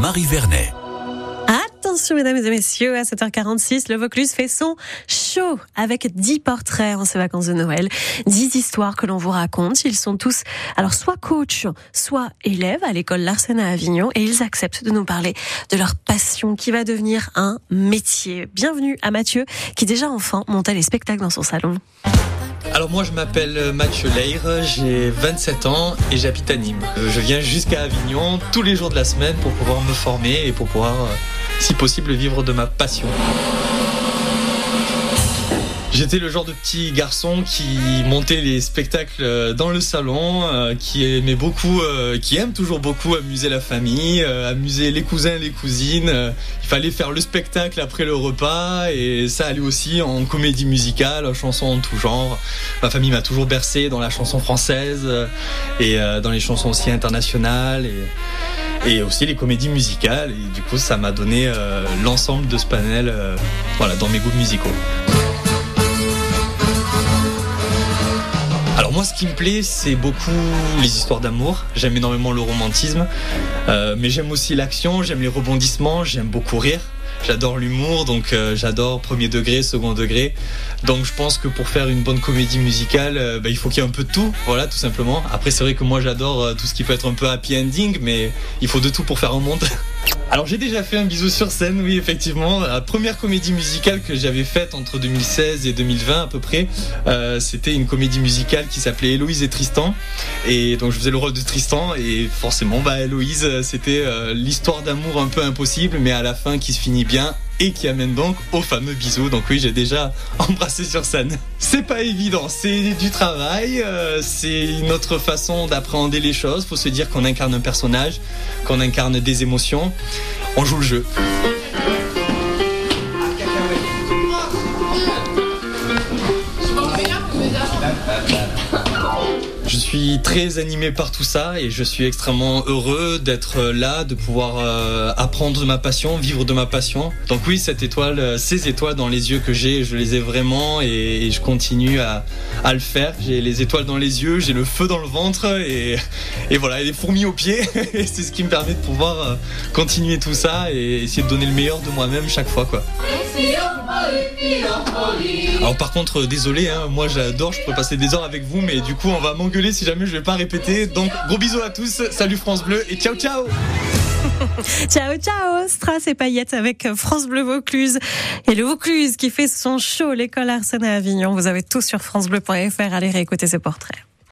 Marie Vernet. Attention mesdames et messieurs, à 7h46, le Vaucluse fait son show avec 10 portraits en ces vacances de Noël, 10 histoires que l'on vous raconte. Ils sont tous, alors soit coach, soit élèves à l'école Larsen à Avignon et ils acceptent de nous parler de leur passion qui va devenir un métier. Bienvenue à Mathieu qui déjà enfant montait les spectacles dans son salon. Alors moi je m'appelle Mathieu Leire, j'ai 27 ans et j'habite à Nîmes. Euh, Je viens jusqu'à Avignon tous les jours de la semaine pour pouvoir me former et pour pouvoir, euh, si possible, vivre de ma passion. J'étais le genre de petit garçon qui montait les spectacles euh, dans le salon, euh, qui aimait beaucoup, euh, qui aime toujours beaucoup amuser la famille, amuser les cousins, les cousines. Il fallait faire le spectacle après le repas et ça allait aussi en comédie musicale, en chanson en tout genre. Ma famille m'a toujours bercé dans la chanson française et dans les chansons aussi internationales et, aussi les comédies musicales. Et du coup, ça m'a donné l'ensemble de ce panel, voilà, dans mes goûts musicaux. Alors moi, ce qui me plaît, c'est beaucoup les histoires d'amour. J'aime énormément le romantisme, Euh, mais j'aime aussi l'action, j'aime les rebondissements, j'aime beaucoup rire. J'adore l'humour, donc euh, j'adore premier degré, second degré. Donc je pense que pour faire une bonne comédie musicale, euh, bah, il faut qu'il y ait un peu de tout, voilà, tout simplement. Après, c'est vrai que moi, j'adore euh, tout ce qui peut être un peu happy ending, mais il faut de tout pour faire un monde. Alors j'ai déjà fait un bisou sur scène, oui effectivement. La première comédie musicale que j'avais faite entre 2016 et 2020 à peu près, c'était une comédie musicale qui s'appelait Héloïse et Tristan. Et donc je faisais le rôle de Tristan et forcément bah Héloïse c'était l'histoire d'amour un peu impossible mais à la fin qui se finit bien et qui amène donc au fameux bisou. Donc oui, j'ai déjà embrassé sur scène. C'est pas évident, c'est du travail, euh, c'est une autre façon d'appréhender les choses. Faut se dire qu'on incarne un personnage, qu'on incarne des émotions. On joue le jeu. Suis très animé par tout ça et je suis extrêmement heureux d'être là, de pouvoir euh, apprendre de ma passion, vivre de ma passion. Donc oui, cette étoile, euh, ces étoiles dans les yeux que j'ai, je les ai vraiment et, je continue à, le faire. J'ai les étoiles dans les yeux, j'ai le feu dans le ventre et, et voilà, et les fourmis aux pieds. Et c'est ce qui me permet de pouvoir euh, continuer tout ça et essayer de donner le meilleur de moi-même chaque fois. Alors par contre, euh, désolé, hein, moi j'adore, je pourrais passer des heures avec vous, mais du coup on va m'engueuler si jamais je vais pas répéter. Donc gros bisous à tous, salut France Bleu et ciao ciao Ciao, ciao, Strass et paillettes avec France Bleu Vaucluse. Et le Vaucluse qui fait son show, l'école Arsène à Avignon. Vous avez tout sur francebleu.fr. Allez réécouter ses portraits.